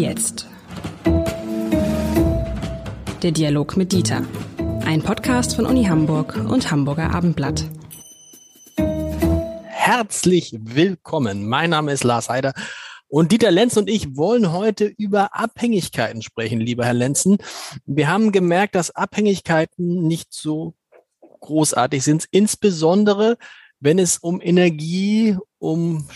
jetzt? Der Dialog mit Dieter. Ein Podcast von Uni Hamburg und Hamburger Abendblatt. Herzlich willkommen. Mein Name ist Lars Heider und Dieter Lenz und ich wollen heute über Abhängigkeiten sprechen, lieber Herr Lenzen. Wir haben gemerkt, dass Abhängigkeiten nicht so großartig sind, insbesondere wenn es um Energie, um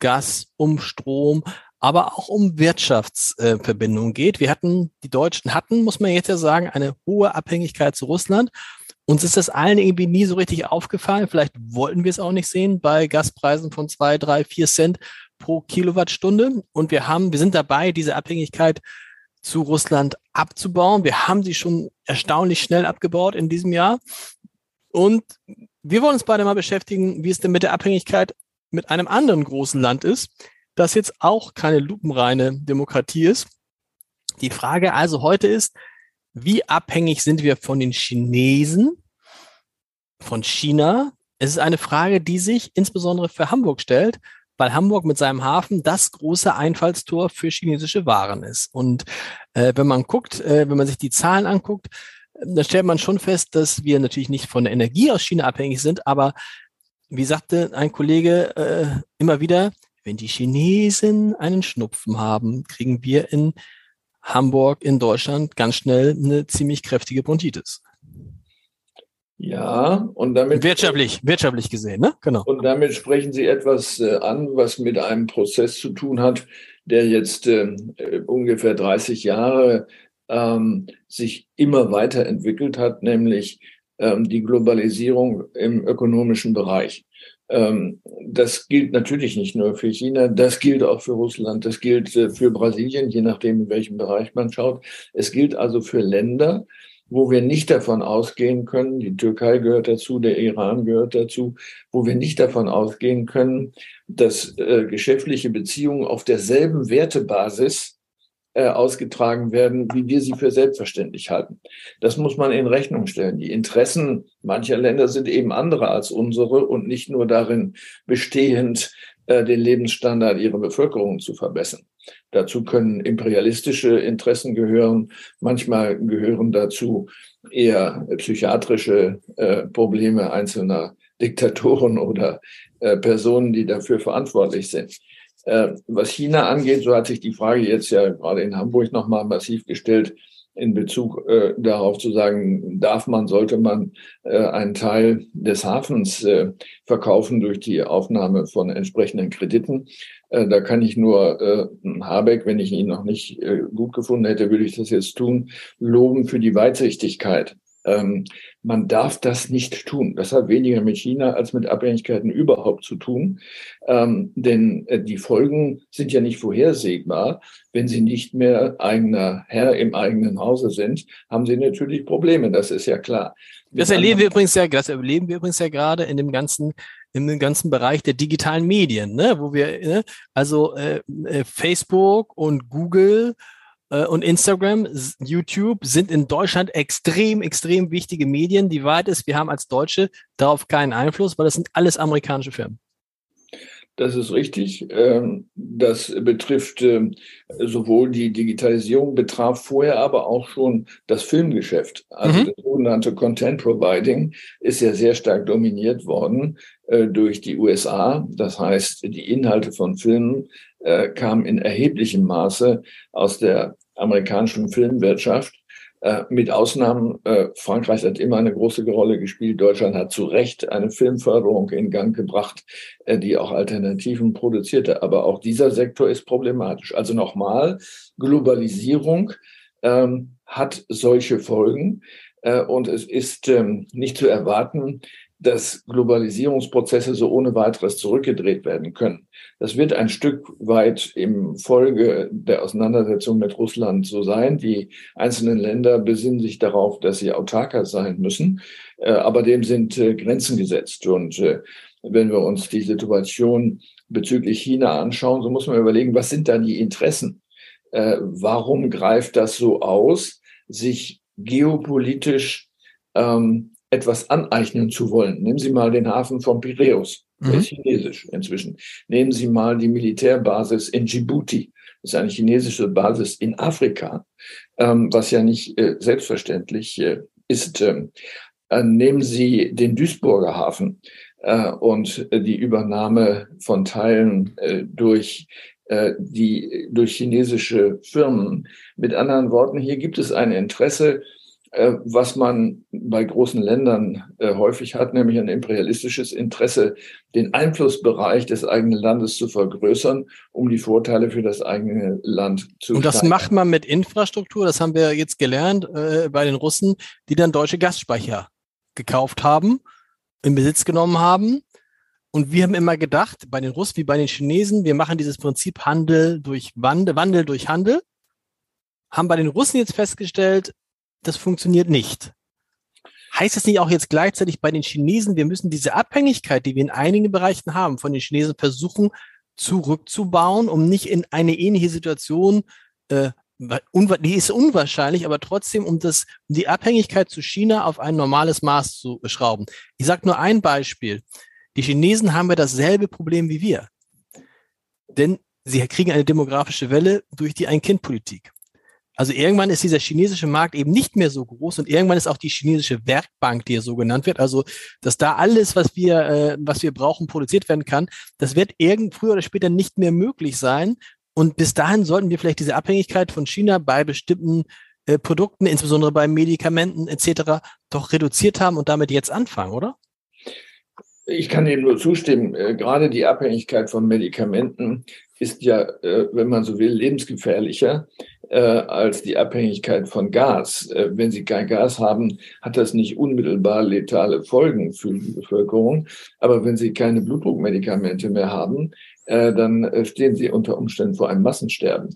Gas, um Strom, aber auch um Wirtschaftsverbindungen geht. Wir hatten, die Deutschen hatten, muss man jetzt ja sagen, eine hohe Abhängigkeit zu Russland. Uns ist das allen irgendwie nie so richtig aufgefallen. Vielleicht wollten wir es auch nicht sehen bei Gaspreisen von zwei, drei, vier Cent pro Kilowattstunde. Und wir haben, wir sind dabei, diese Abhängigkeit zu Russland abzubauen. Wir haben sie schon erstaunlich schnell abgebaut in diesem Jahr. Und wir wollen uns beide mal beschäftigen, wie es denn mit der Abhängigkeit mit einem anderen großen Land ist, das jetzt auch keine lupenreine Demokratie ist. Die Frage also heute ist, wie abhängig sind wir von den Chinesen, von China? Es ist eine Frage, die sich insbesondere für Hamburg stellt, weil Hamburg mit seinem Hafen das große Einfallstor für chinesische Waren ist. Und äh, wenn man guckt, äh, wenn man sich die Zahlen anguckt, da stellt man schon fest, dass wir natürlich nicht von der Energie aus China abhängig sind, aber wie sagte ein Kollege äh, immer wieder, wenn die Chinesen einen Schnupfen haben, kriegen wir in Hamburg, in Deutschland ganz schnell eine ziemlich kräftige Bronchitis. Ja, und damit. Wirtschaftlich, wirtschaftlich gesehen, ne? Genau. Und damit sprechen Sie etwas äh, an, was mit einem Prozess zu tun hat, der jetzt äh, ungefähr 30 Jahre ähm, sich immer weiterentwickelt hat, nämlich ähm, die Globalisierung im ökonomischen Bereich. Ähm, das gilt natürlich nicht nur für China, das gilt auch für Russland, das gilt äh, für Brasilien, je nachdem, in welchem Bereich man schaut. Es gilt also für Länder, wo wir nicht davon ausgehen können, die Türkei gehört dazu, der Iran gehört dazu, wo wir nicht davon ausgehen können, dass äh, geschäftliche Beziehungen auf derselben Wertebasis äh, ausgetragen werden, wie wir sie für selbstverständlich halten. Das muss man in Rechnung stellen. Die Interessen mancher Länder sind eben andere als unsere und nicht nur darin bestehend, äh, den Lebensstandard ihrer Bevölkerung zu verbessern. Dazu können imperialistische Interessen gehören. Manchmal gehören dazu eher psychiatrische äh, Probleme einzelner Diktatoren oder äh, Personen, die dafür verantwortlich sind. Äh, was China angeht, so hat sich die Frage jetzt ja gerade in Hamburg nochmal massiv gestellt in Bezug äh, darauf zu sagen, darf man, sollte man äh, einen Teil des Hafens äh, verkaufen durch die Aufnahme von entsprechenden Krediten. Äh, da kann ich nur äh, Habeck, wenn ich ihn noch nicht äh, gut gefunden hätte, würde ich das jetzt tun, loben für die Weitsichtigkeit ähm, man darf das nicht tun. Das hat weniger mit China als mit Abhängigkeiten überhaupt zu tun. Ähm, denn äh, die Folgen sind ja nicht vorhersehbar. Wenn Sie nicht mehr eigener Herr im eigenen Hause sind, haben Sie natürlich Probleme. Das ist ja klar. Das erleben wir übrigens ja, das erleben wir übrigens ja gerade in dem ganzen in dem ganzen Bereich der digitalen Medien, ne, wo wir ne, also äh, äh Facebook und Google und Instagram, YouTube sind in Deutschland extrem, extrem wichtige Medien. Die Wahrheit ist, wir haben als Deutsche darauf keinen Einfluss, weil das sind alles amerikanische Firmen. Das ist richtig. Ähm, das betrifft ähm, sowohl die Digitalisierung, betraf vorher aber auch schon das Filmgeschäft. Also mhm. das sogenannte Content Providing ist ja sehr stark dominiert worden äh, durch die USA. Das heißt, die Inhalte von Filmen äh, kamen in erheblichem Maße aus der amerikanischen Filmwirtschaft. Äh, mit Ausnahmen, äh, Frankreich hat immer eine große Rolle gespielt. Deutschland hat zu Recht eine Filmförderung in Gang gebracht, äh, die auch Alternativen produzierte. Aber auch dieser Sektor ist problematisch. Also nochmal, Globalisierung ähm, hat solche Folgen. Äh, und es ist ähm, nicht zu erwarten, dass Globalisierungsprozesse so ohne weiteres zurückgedreht werden können. Das wird ein Stück weit im Folge der Auseinandersetzung mit Russland so sein. Die einzelnen Länder besinnen sich darauf, dass sie autarker sein müssen, äh, aber dem sind äh, Grenzen gesetzt. Und äh, wenn wir uns die Situation bezüglich China anschauen, so muss man überlegen, was sind da die Interessen? Warum greift das so aus, sich geopolitisch ähm, etwas aneignen zu wollen. Nehmen Sie mal den Hafen von Piräus. Der mhm. ist chinesisch inzwischen. Nehmen Sie mal die Militärbasis in Djibouti. Das ist eine chinesische Basis in Afrika, ähm, was ja nicht äh, selbstverständlich äh, ist. Ähm, äh, nehmen Sie den Duisburger Hafen äh, und die Übernahme von Teilen äh, durch äh, die durch chinesische Firmen. Mit anderen Worten, hier gibt es ein Interesse, äh, was man bei großen Ländern äh, häufig hat, nämlich ein imperialistisches Interesse, den Einflussbereich des eigenen Landes zu vergrößern, um die Vorteile für das eigene Land zu Und das steigern. macht man mit Infrastruktur, das haben wir jetzt gelernt äh, bei den Russen, die dann deutsche Gasspeicher gekauft haben, in Besitz genommen haben. Und wir haben immer gedacht, bei den Russen wie bei den Chinesen, wir machen dieses Prinzip Handel durch Wandel, Wandel durch Handel. Haben bei den Russen jetzt festgestellt, das funktioniert nicht. Heißt es nicht auch jetzt gleichzeitig bei den Chinesen, wir müssen diese Abhängigkeit, die wir in einigen Bereichen haben, von den Chinesen versuchen zurückzubauen, um nicht in eine ähnliche Situation, äh, die ist unwahrscheinlich, aber trotzdem, um das, um die Abhängigkeit zu China auf ein normales Maß zu schrauben. Ich sage nur ein Beispiel. Die Chinesen haben ja dasselbe Problem wie wir. Denn sie kriegen eine demografische Welle durch die Ein-Kind-Politik. Also irgendwann ist dieser chinesische Markt eben nicht mehr so groß und irgendwann ist auch die chinesische Werkbank, die hier so genannt wird, also dass da alles, was wir, äh, was wir brauchen, produziert werden kann, das wird irgend früher oder später nicht mehr möglich sein. Und bis dahin sollten wir vielleicht diese Abhängigkeit von China bei bestimmten äh, Produkten, insbesondere bei Medikamenten etc., doch reduziert haben und damit jetzt anfangen, oder? Ich kann dem nur zustimmen. Äh, gerade die Abhängigkeit von Medikamenten ist ja, äh, wenn man so will, lebensgefährlicher äh, als die Abhängigkeit von Gas. Äh, wenn Sie kein Gas haben, hat das nicht unmittelbar letale Folgen für die Bevölkerung. Aber wenn Sie keine Blutdruckmedikamente mehr haben, äh, dann stehen Sie unter Umständen vor einem Massensterben,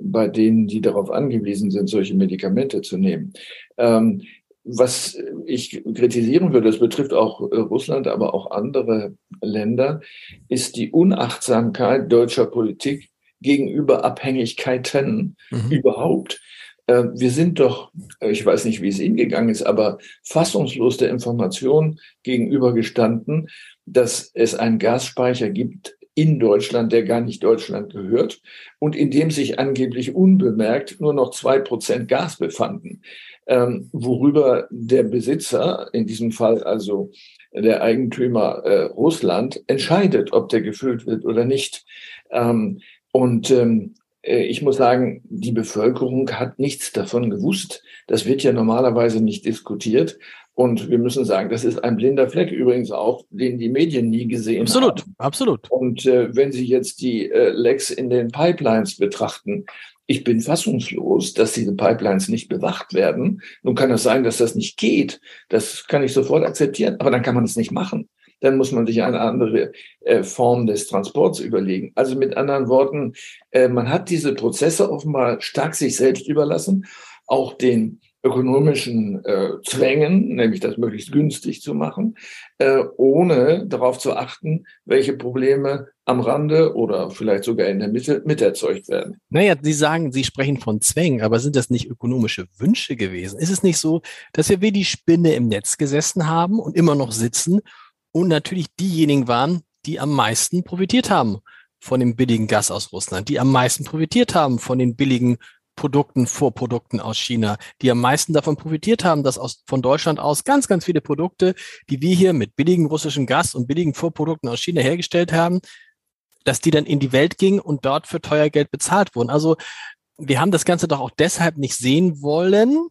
bei denen, die darauf angewiesen sind, solche Medikamente zu nehmen. Ähm, was ich kritisieren würde, das betrifft auch Russland, aber auch andere Länder, ist die Unachtsamkeit deutscher Politik gegenüber Abhängigkeiten mhm. überhaupt. Äh, wir sind doch, ich weiß nicht, wie es Ihnen gegangen ist, aber fassungslos der Information gegenübergestanden, dass es einen Gasspeicher gibt in Deutschland, der gar nicht Deutschland gehört und in dem sich angeblich unbemerkt nur noch zwei Prozent Gas befanden, ähm, worüber der Besitzer, in diesem Fall also der Eigentümer äh, Russland, entscheidet, ob der gefüllt wird oder nicht. Ähm, und ähm, äh, ich muss sagen, die Bevölkerung hat nichts davon gewusst. Das wird ja normalerweise nicht diskutiert. Und wir müssen sagen, das ist ein blinder Fleck übrigens auch, den die Medien nie gesehen absolut, haben. Absolut, absolut. Und äh, wenn Sie jetzt die äh, Lecks in den Pipelines betrachten, ich bin fassungslos, dass diese Pipelines nicht bewacht werden. Nun kann es sein, dass das nicht geht. Das kann ich sofort akzeptieren, aber dann kann man es nicht machen dann muss man sich eine andere äh, Form des Transports überlegen. Also mit anderen Worten, äh, man hat diese Prozesse offenbar stark sich selbst überlassen, auch den ökonomischen äh, Zwängen, nämlich das möglichst günstig zu machen, äh, ohne darauf zu achten, welche Probleme am Rande oder vielleicht sogar in der Mitte miterzeugt werden. Naja, Sie sagen, Sie sprechen von Zwängen, aber sind das nicht ökonomische Wünsche gewesen? Ist es nicht so, dass wir wie die Spinne im Netz gesessen haben und immer noch sitzen und natürlich diejenigen waren, die am meisten profitiert haben von dem billigen Gas aus Russland, die am meisten profitiert haben von den billigen Produkten, Vorprodukten aus China, die am meisten davon profitiert haben, dass aus, von Deutschland aus ganz, ganz viele Produkte, die wir hier mit billigem russischem Gas und billigen Vorprodukten aus China hergestellt haben, dass die dann in die Welt gingen und dort für teuer Geld bezahlt wurden. Also wir haben das Ganze doch auch deshalb nicht sehen wollen,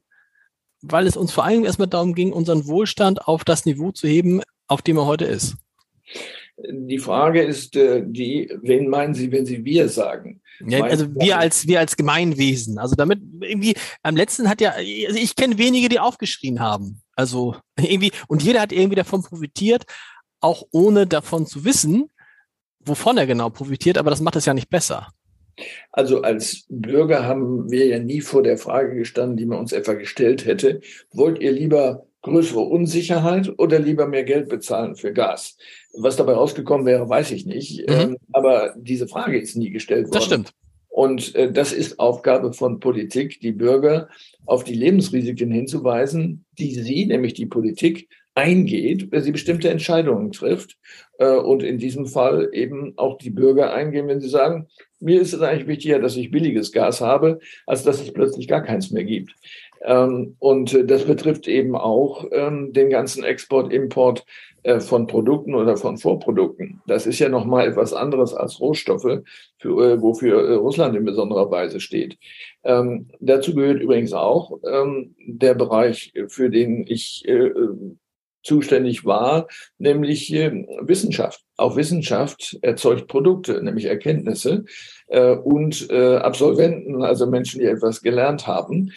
weil es uns vor allem erstmal darum ging, unseren Wohlstand auf das Niveau zu heben, auf dem er heute ist? Die Frage ist äh, die, wen meinen Sie, wenn Sie wir sagen? Ja, also wir als wir als Gemeinwesen. Also damit irgendwie am letzten hat ja, also ich kenne wenige, die aufgeschrien haben. Also irgendwie und jeder hat irgendwie davon profitiert, auch ohne davon zu wissen, wovon er genau profitiert. Aber das macht es ja nicht besser. Also als Bürger haben wir ja nie vor der Frage gestanden, die man uns etwa gestellt hätte. Wollt ihr lieber größere Unsicherheit oder lieber mehr Geld bezahlen für Gas? Was dabei rausgekommen wäre, weiß ich nicht. Mhm. Ähm, aber diese Frage ist nie gestellt worden. Das stimmt. Und äh, das ist Aufgabe von Politik, die Bürger auf die Lebensrisiken hinzuweisen, die sie, nämlich die Politik, eingeht, wenn sie bestimmte Entscheidungen trifft. Äh, und in diesem Fall eben auch die Bürger eingehen, wenn sie sagen, mir ist es eigentlich wichtiger, dass ich billiges Gas habe, als dass es plötzlich gar keins mehr gibt. Ähm, und das betrifft eben auch ähm, den ganzen Export, Import äh, von Produkten oder von Vorprodukten. Das ist ja nochmal etwas anderes als Rohstoffe, für, äh, wofür Russland in besonderer Weise steht. Ähm, dazu gehört übrigens auch ähm, der Bereich, für den ich äh, zuständig war, nämlich äh, Wissenschaft. Auch Wissenschaft erzeugt Produkte, nämlich Erkenntnisse äh, und äh, Absolventen, also Menschen, die etwas gelernt haben,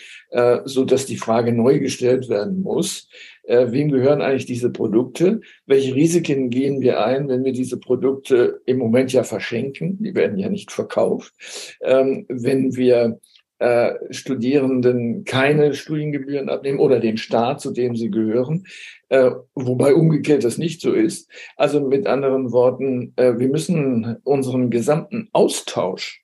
so dass die Frage neu gestellt werden muss: Wem gehören eigentlich diese Produkte? Welche Risiken gehen wir ein, wenn wir diese Produkte im Moment ja verschenken? Die werden ja nicht verkauft. Ähm, wenn wir äh, Studierenden keine Studiengebühren abnehmen oder den Staat, zu dem sie gehören, äh, wobei umgekehrt das nicht so ist. Also mit anderen Worten, äh, wir müssen unseren gesamten Austausch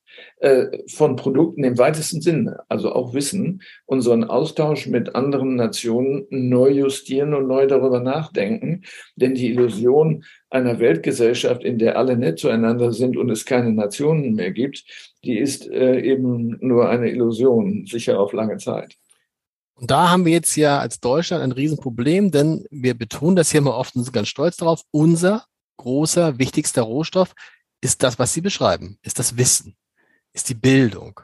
von Produkten im weitesten Sinne, also auch Wissen, unseren Austausch mit anderen Nationen neu justieren und neu darüber nachdenken. Denn die Illusion einer Weltgesellschaft, in der alle nett zueinander sind und es keine Nationen mehr gibt, die ist äh, eben nur eine Illusion, sicher auf lange Zeit. Und da haben wir jetzt ja als Deutschland ein Riesenproblem, denn wir betonen das hier mal oft und sind ganz stolz darauf. Unser großer, wichtigster Rohstoff ist das, was Sie beschreiben, ist das Wissen ist die Bildung,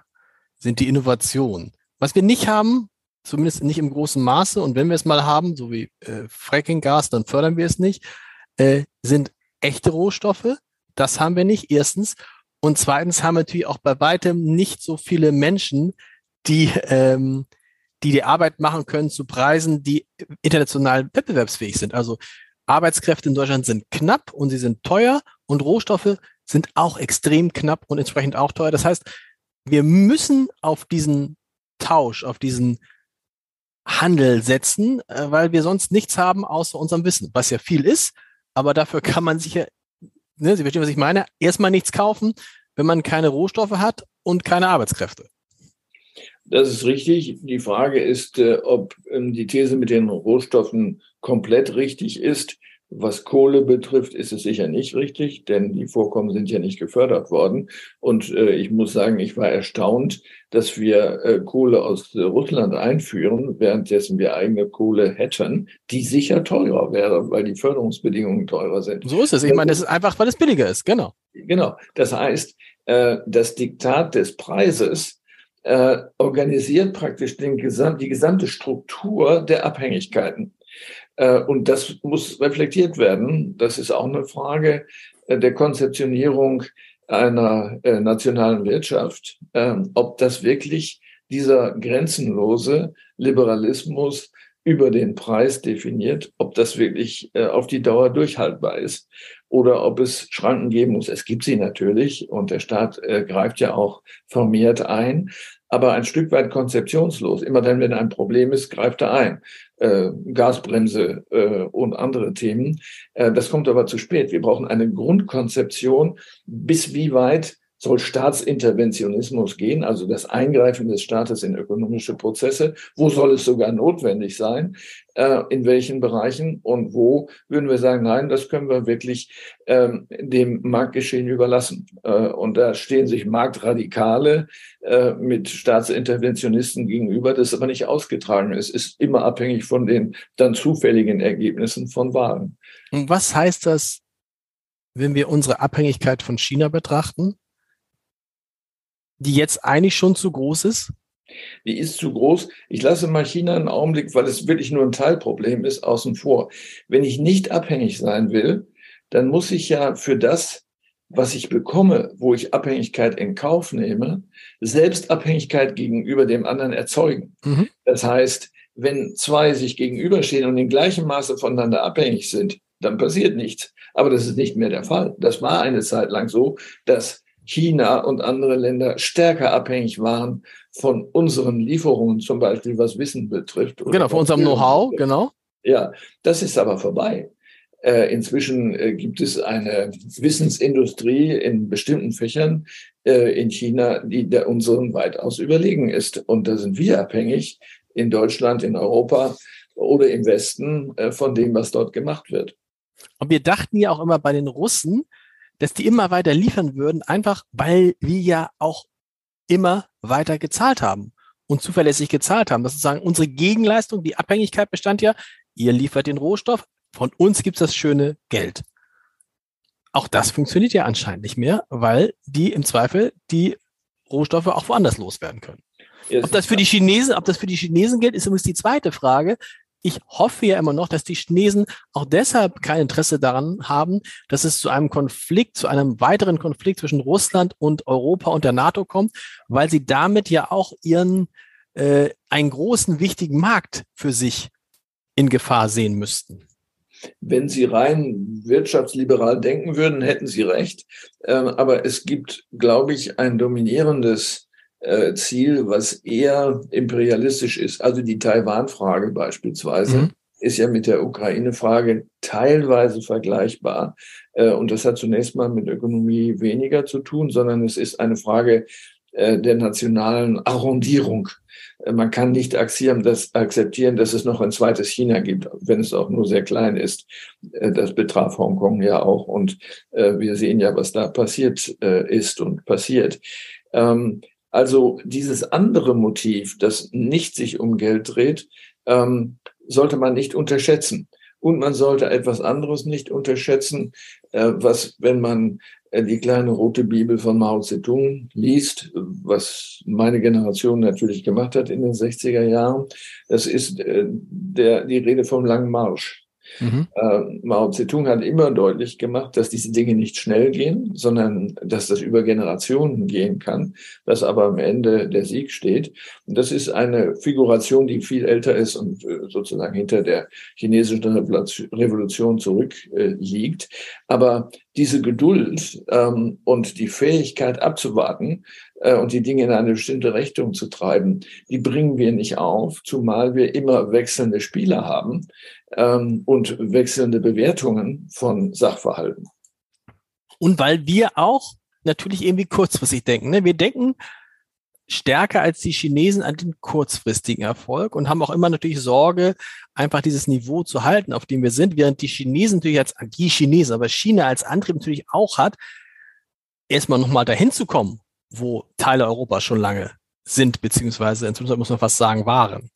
sind die Innovationen. Was wir nicht haben, zumindest nicht im großen Maße, und wenn wir es mal haben, so wie äh, Fracking-Gas, dann fördern wir es nicht, äh, sind echte Rohstoffe. Das haben wir nicht, erstens. Und zweitens haben wir natürlich auch bei weitem nicht so viele Menschen, die, ähm, die die Arbeit machen können zu Preisen, die international wettbewerbsfähig sind. Also Arbeitskräfte in Deutschland sind knapp und sie sind teuer und Rohstoffe sind auch extrem knapp und entsprechend auch teuer. Das heißt, wir müssen auf diesen Tausch, auf diesen Handel setzen, äh, weil wir sonst nichts haben außer unserem Wissen, was ja viel ist, aber dafür kann man sich ja, ne, Sie verstehen, was ich meine, erstmal nichts kaufen, wenn man keine Rohstoffe hat und keine Arbeitskräfte. Das ist richtig. Die Frage ist, äh, ob ähm, die These mit den Rohstoffen komplett richtig ist. Was Kohle betrifft, ist es sicher nicht richtig, denn die Vorkommen sind ja nicht gefördert worden. Und äh, ich muss sagen, ich war erstaunt, dass wir äh, Kohle aus äh, Russland einführen, währenddessen wir eigene Kohle hätten, die sicher teurer wäre, weil die Förderungsbedingungen teurer sind. So ist es. Ich meine, das ist einfach, weil es billiger ist. Genau. Genau. Das heißt, äh, das Diktat des Preises äh, organisiert praktisch den Gesam die gesamte Struktur der Abhängigkeiten. Äh, und das muss reflektiert werden. Das ist auch eine Frage äh, der Konzeptionierung einer äh, nationalen Wirtschaft, ähm, ob das wirklich dieser grenzenlose Liberalismus über den Preis definiert, ob das wirklich auf die Dauer durchhaltbar ist oder ob es Schranken geben muss. Es gibt sie natürlich und der Staat greift ja auch vermehrt ein, aber ein Stück weit konzeptionslos. Immer dann, wenn ein Problem ist, greift er ein äh, Gasbremse äh, und andere Themen. Äh, das kommt aber zu spät. Wir brauchen eine Grundkonzeption, bis wie weit soll Staatsinterventionismus gehen, also das Eingreifen des Staates in ökonomische Prozesse? Wo soll es sogar notwendig sein? Äh, in welchen Bereichen? Und wo würden wir sagen, nein, das können wir wirklich ähm, dem Marktgeschehen überlassen? Äh, und da stehen sich Marktradikale äh, mit Staatsinterventionisten gegenüber, das ist aber nicht ausgetragen. Es ist immer abhängig von den dann zufälligen Ergebnissen von Wahlen. Und was heißt das, wenn wir unsere Abhängigkeit von China betrachten? Die jetzt eigentlich schon zu groß ist? Die ist zu groß. Ich lasse mal China einen Augenblick, weil es wirklich nur ein Teilproblem ist, außen vor. Wenn ich nicht abhängig sein will, dann muss ich ja für das, was ich bekomme, wo ich Abhängigkeit in Kauf nehme, Selbstabhängigkeit gegenüber dem anderen erzeugen. Mhm. Das heißt, wenn zwei sich gegenüberstehen und in gleichem Maße voneinander abhängig sind, dann passiert nichts. Aber das ist nicht mehr der Fall. Das war eine Zeit lang so, dass China und andere Länder stärker abhängig waren von unseren Lieferungen, zum Beispiel was Wissen betrifft. Genau, von unserem Know-how, genau. Ja, das ist aber vorbei. Äh, inzwischen äh, gibt es eine Wissensindustrie in bestimmten Fächern äh, in China, die der unseren weitaus überlegen ist. Und da sind wir abhängig in Deutschland, in Europa oder im Westen von dem, was dort gemacht wird. Und wir dachten ja auch immer bei den Russen, dass die immer weiter liefern würden, einfach weil wir ja auch immer weiter gezahlt haben und zuverlässig gezahlt haben. Das ist sozusagen unsere Gegenleistung, die Abhängigkeit bestand ja, ihr liefert den Rohstoff, von uns gibt's das schöne Geld. Auch das funktioniert ja anscheinend nicht mehr, weil die im Zweifel die Rohstoffe auch woanders loswerden können. Ob das für die Chinesen, ob das für die Chinesen gilt, ist übrigens die zweite Frage. Ich hoffe ja immer noch, dass die Chinesen auch deshalb kein Interesse daran haben, dass es zu einem Konflikt, zu einem weiteren Konflikt zwischen Russland und Europa und der NATO kommt, weil sie damit ja auch ihren äh, einen großen wichtigen Markt für sich in Gefahr sehen müssten. Wenn Sie rein wirtschaftsliberal denken würden, hätten Sie recht. Ähm, aber es gibt, glaube ich, ein dominierendes äh, Ziel, was eher imperialistisch ist. Also die Taiwan-Frage beispielsweise mhm. ist ja mit der Ukraine-Frage teilweise vergleichbar. Äh, und das hat zunächst mal mit Ökonomie weniger zu tun, sondern es ist eine Frage äh, der nationalen Arrondierung. Man kann nicht akzeptieren, dass es noch ein zweites China gibt, wenn es auch nur sehr klein ist. Das betraf Hongkong ja auch. Und wir sehen ja, was da passiert ist und passiert. Also dieses andere Motiv, das nicht sich um Geld dreht, ähm, sollte man nicht unterschätzen. Und man sollte etwas anderes nicht unterschätzen, äh, was, wenn man äh, die kleine rote Bibel von Mao Zedong liest, was meine Generation natürlich gemacht hat in den 60er Jahren, das ist äh, der, die Rede vom langen Marsch. Mhm. Äh, Mao Zedong hat immer deutlich gemacht, dass diese Dinge nicht schnell gehen, sondern dass das über Generationen gehen kann, dass aber am Ende der Sieg steht. Und das ist eine Figuration, die viel älter ist und äh, sozusagen hinter der chinesischen Revolution zurückliegt. Äh, aber diese Geduld ähm, und die Fähigkeit abzuwarten äh, und die Dinge in eine bestimmte Richtung zu treiben, die bringen wir nicht auf, zumal wir immer wechselnde Spieler haben ähm, und wechselnde Bewertungen von Sachverhalten. Und weil wir auch natürlich irgendwie kurzfristig denken. Ne? Wir denken stärker als die Chinesen an den kurzfristigen Erfolg und haben auch immer natürlich Sorge, einfach dieses Niveau zu halten, auf dem wir sind, während die Chinesen natürlich als die Chinesen, aber China als Antrieb natürlich auch hat, erstmal nochmal dahin zu kommen, wo Teile Europas schon lange sind, beziehungsweise inzwischen muss man fast sagen, waren.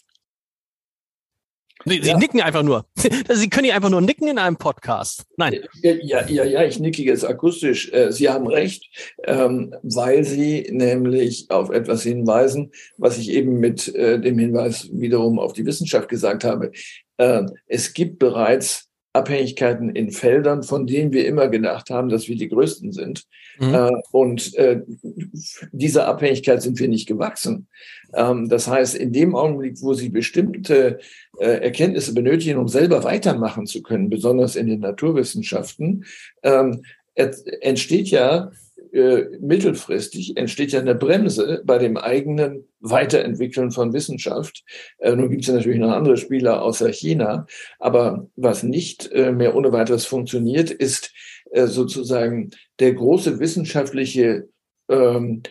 Sie, ja. nicken einfach nur. Sie können ja einfach nur nicken in einem Podcast. Nein. Ja, ja, ja, ich nicke jetzt akustisch. Äh, Sie haben recht, ähm, weil Sie nämlich auf etwas hinweisen, was ich eben mit äh, dem Hinweis wiederum auf die Wissenschaft gesagt habe. Äh, es gibt bereits Abhängigkeiten in Feldern, von denen wir immer gedacht haben, dass wir die größten sind. Mhm. Äh, und äh, dieser Abhängigkeit sind wir nicht gewachsen. Ähm, das heißt, in dem Augenblick, wo Sie bestimmte äh, Erkenntnisse benötigen, um selber weitermachen zu können, besonders in den Naturwissenschaften, ähm, entsteht ja äh, mittelfristig entsteht ja eine Bremse bei dem eigenen Weiterentwickeln von Wissenschaft. Äh, nun gibt es ja natürlich noch andere Spieler außer China, aber was nicht äh, mehr ohne weiteres funktioniert, ist äh, sozusagen der große wissenschaftliche ähm,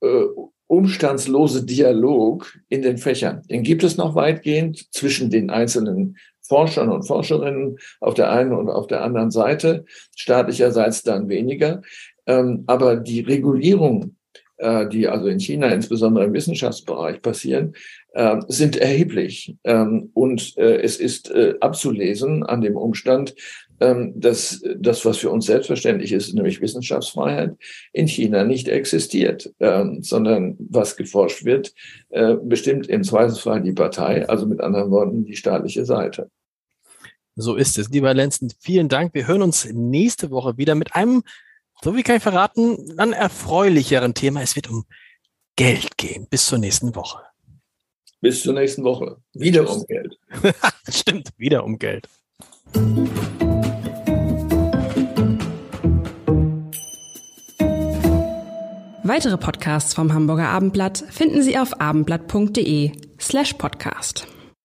äh, umstandslose Dialog in den Fächern. Den gibt es noch weitgehend zwischen den einzelnen Forschern und Forscherinnen auf der einen und auf der anderen Seite, staatlicherseits dann weniger. Ähm, aber die Regulierung, äh, die also in China insbesondere im Wissenschaftsbereich passieren, äh, sind erheblich. Ähm, und äh, es ist äh, abzulesen an dem Umstand, ähm, dass das, was für uns selbstverständlich ist, nämlich Wissenschaftsfreiheit, in China nicht existiert, ähm, sondern was geforscht wird, äh, bestimmt im Zweifelsfall die Partei, also mit anderen Worten die staatliche Seite. So ist es. Lieber Lenzen, vielen Dank. Wir hören uns nächste Woche wieder mit einem so wie kann ich verraten, dann erfreulicheren Thema. Es wird um Geld gehen. Bis zur nächsten Woche. Bis zur nächsten Woche. Wieder um Geld. Stimmt, wieder um Geld. Weitere Podcasts vom Hamburger Abendblatt finden Sie auf abendblatt.de slash podcast.